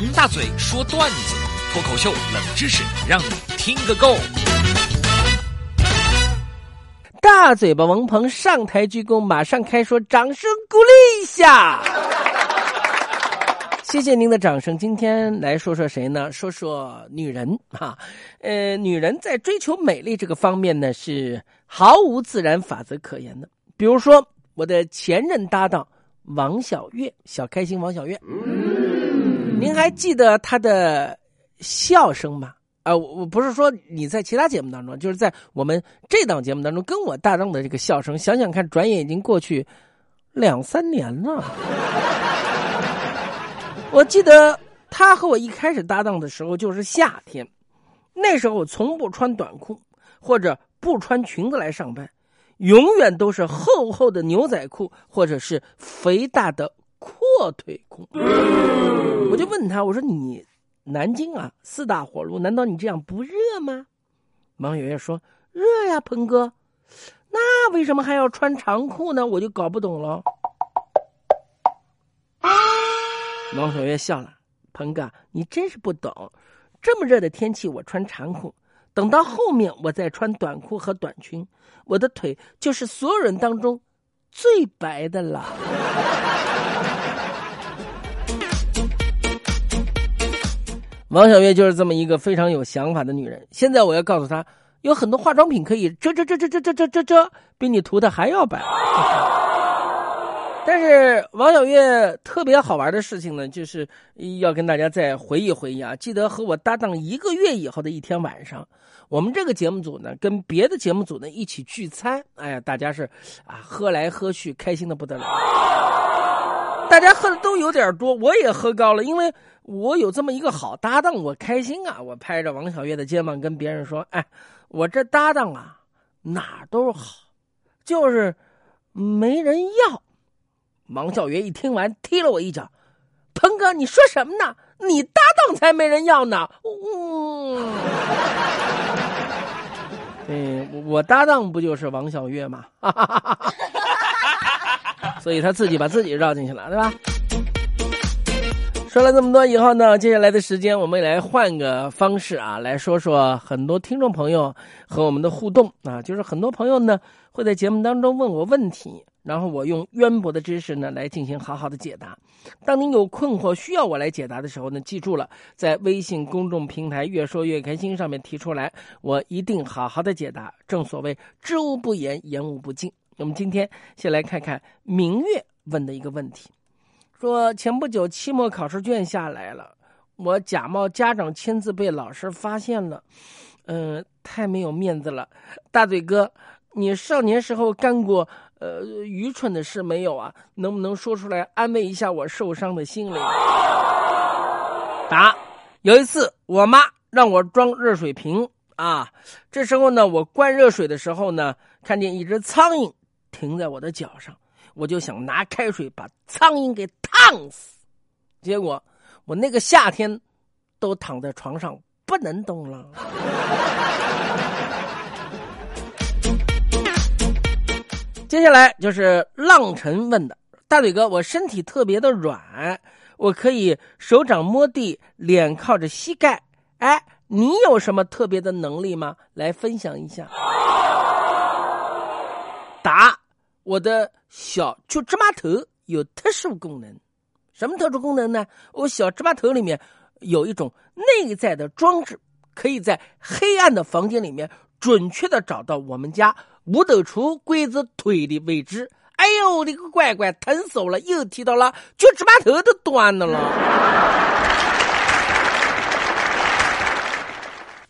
王大嘴说段子，脱口秀冷知识，让你听个够。大嘴巴王鹏上台鞠躬，马上开说，掌声鼓励一下。谢谢您的掌声。今天来说说谁呢？说说女人哈，呃，女人在追求美丽这个方面呢，是毫无自然法则可言的。比如说，我的前任搭档王小月，小开心王小月，您还记得他的笑声吗？啊，我我不是说你在其他节目当中，就是在我们这档节目当中跟我搭档的这个笑声，想想看，转眼已经过去两三年了。我记得他和我一开始搭档的时候就是夏天，那时候我从不穿短裤或者不穿裙子来上班，永远都是厚厚的牛仔裤或者是肥大的阔腿裤。我就问他，我说你。南京啊，四大火炉，难道你这样不热吗？王小月说：“热呀，鹏哥，那为什么还要穿长裤呢？我就搞不懂了。”王小月笑了：“鹏哥，你真是不懂，这么热的天气我穿长裤，等到后面我再穿短裤和短裙，我的腿就是所有人当中最白的了。”王小月就是这么一个非常有想法的女人。现在我要告诉她，有很多化妆品可以遮遮遮遮遮遮遮遮遮，比你涂的还要白。但是王小月特别好玩的事情呢，就是要跟大家再回忆回忆啊。记得和我搭档一个月以后的一天晚上，我们这个节目组呢跟别的节目组呢一起聚餐。哎呀，大家是啊喝来喝去，开心的不得了。大家喝的都有点多，我也喝高了，因为我有这么一个好搭档，我开心啊！我拍着王小月的肩膀跟别人说：“哎，我这搭档啊，哪都好，就是没人要。”王小月一听完，踢了我一脚：“鹏哥，你说什么呢？你搭档才没人要呢！”嗯，对，我搭档不就是王小月吗？所以他自己把自己绕进去了，对吧？说了这么多以后呢，接下来的时间我们也来换个方式啊，来说说很多听众朋友和我们的互动啊，就是很多朋友呢会在节目当中问我问题，然后我用渊博的知识呢来进行好好的解答。当您有困惑需要我来解答的时候呢，记住了，在微信公众平台“越说越开心”上面提出来，我一定好好的解答。正所谓知无不言，言无不尽。我们今天先来看看明月问的一个问题，说前不久期末考试卷下来了，我假冒家长签字被老师发现了，嗯，太没有面子了。大嘴哥，你少年时候干过呃愚蠢的事没有啊？能不能说出来安慰一下我受伤的心灵？答：有一次我妈让我装热水瓶啊，这时候呢，我灌热水的时候呢，看见一只苍蝇。停在我的脚上，我就想拿开水把苍蝇给烫死，结果我那个夏天都躺在床上不能动了。接下来就是浪尘问的大嘴哥，我身体特别的软，我可以手掌摸地，脸靠着膝盖。哎，你有什么特别的能力吗？来分享一下。答：我的小脚趾码头有特殊功能，什么特殊功能呢？我小芝麻头里面有一种内在的装置，可以在黑暗的房间里面准确的找到我们家五斗橱柜子腿的位置。哎呦，我的个乖乖，疼死我了！又提到了脚趾码头都断了了。